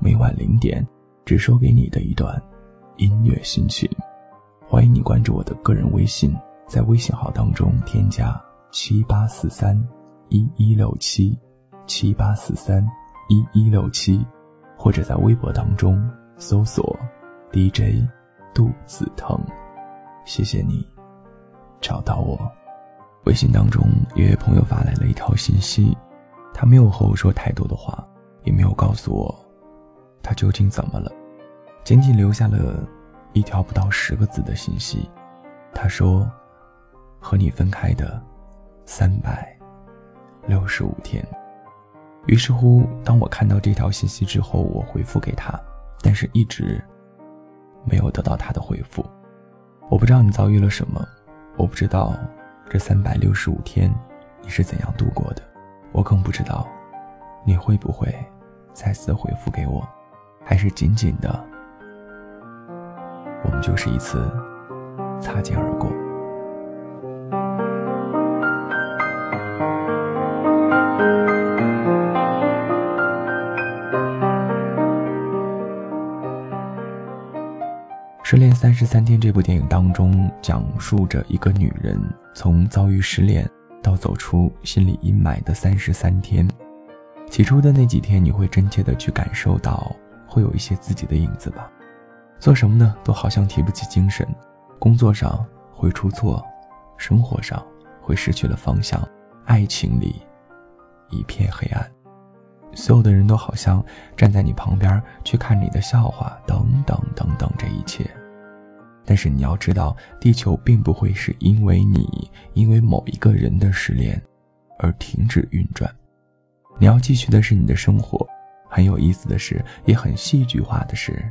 每晚零点，只说给你的一段音乐心情。欢迎你关注我的个人微信，在微信号当中添加七八四三一一六七七八四三一一六七，或者在微博当中搜索 DJ 肚子疼。谢谢你找到我。微信当中，一位朋友发来了一条信息，他没有和我说太多的话，也没有告诉我他究竟怎么了，仅仅留下了一条不到十个字的信息。他说：“和你分开的三百六十五天。”于是乎，当我看到这条信息之后，我回复给他，但是一直没有得到他的回复。我不知道你遭遇了什么，我不知道这三百六十五天你是怎样度过的，我更不知道你会不会再次回复给我，还是紧紧的我们就是一次擦肩而过。《失恋三十三天》这部电影当中，讲述着一个女人从遭遇失恋到走出心理阴霾的三十三天。起初的那几天，你会真切的去感受到，会有一些自己的影子吧。做什么呢，都好像提不起精神，工作上会出错，生活上会失去了方向，爱情里一片黑暗，所有的人都好像站在你旁边去看你的笑话，等等等等，这一切。但是你要知道，地球并不会是因为你因为某一个人的失恋而停止运转，你要继续的是你的生活。很有意思的是，也很戏剧化的是，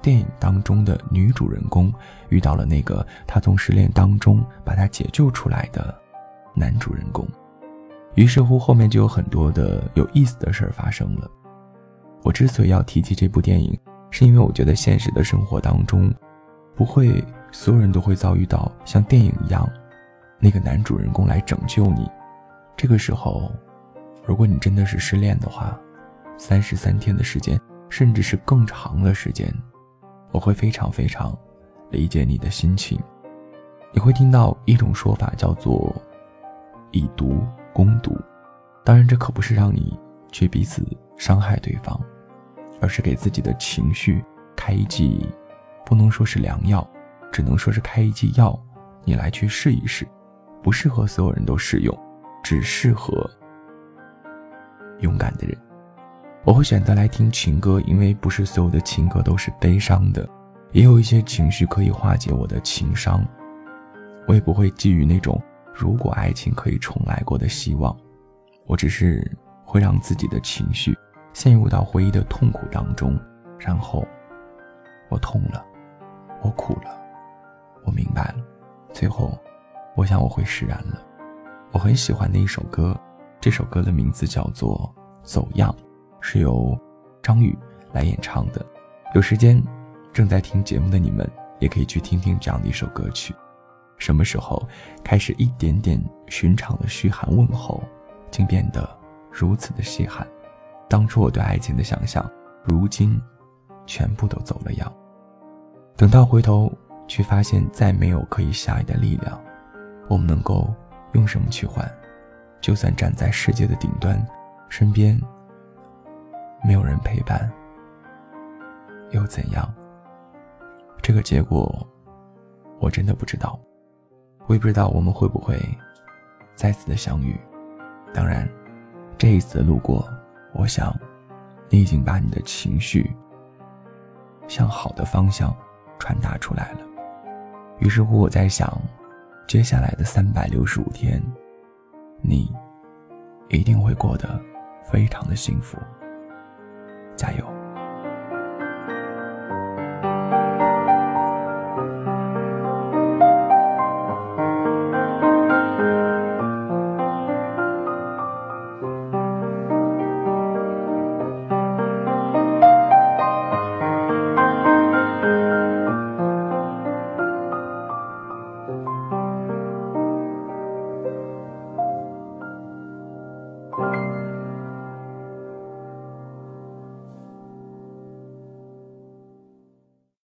电影当中的女主人公遇到了那个她从失恋当中把她解救出来的男主人公，于是乎后面就有很多的有意思的事儿发生了。我之所以要提及这部电影，是因为我觉得现实的生活当中。不会，所有人都会遭遇到像电影一样，那个男主人公来拯救你。这个时候，如果你真的是失恋的话，三十三天的时间，甚至是更长的时间，我会非常非常理解你的心情。你会听到一种说法叫做“以毒攻毒”，当然这可不是让你去彼此伤害对方，而是给自己的情绪开一剂。不能说是良药，只能说是开一剂药，你来去试一试，不适合所有人都适用，只适合勇敢的人。我会选择来听情歌，因为不是所有的情歌都是悲伤的，也有一些情绪可以化解我的情伤。我也不会寄予那种如果爱情可以重来过的希望，我只是会让自己的情绪陷入到回忆的痛苦当中，然后我痛了。我苦了，我明白了，最后，我想我会释然了。我很喜欢的一首歌，这首歌的名字叫做《走样》，是由张宇来演唱的。有时间，正在听节目的你们也可以去听听这样的一首歌曲。什么时候开始一点点寻常的嘘寒问候，竟变得如此的稀罕？当初我对爱情的想象，如今全部都走了样。等到回头去发现，再没有可以下爱的力量，我们能够用什么去换？就算站在世界的顶端，身边没有人陪伴，又怎样？这个结果，我真的不知道。我也不知道我们会不会再次的相遇。当然，这一次的路过，我想你已经把你的情绪向好的方向。传达出来了，于是乎我在想，接下来的三百六十五天，你一定会过得非常的幸福，加油。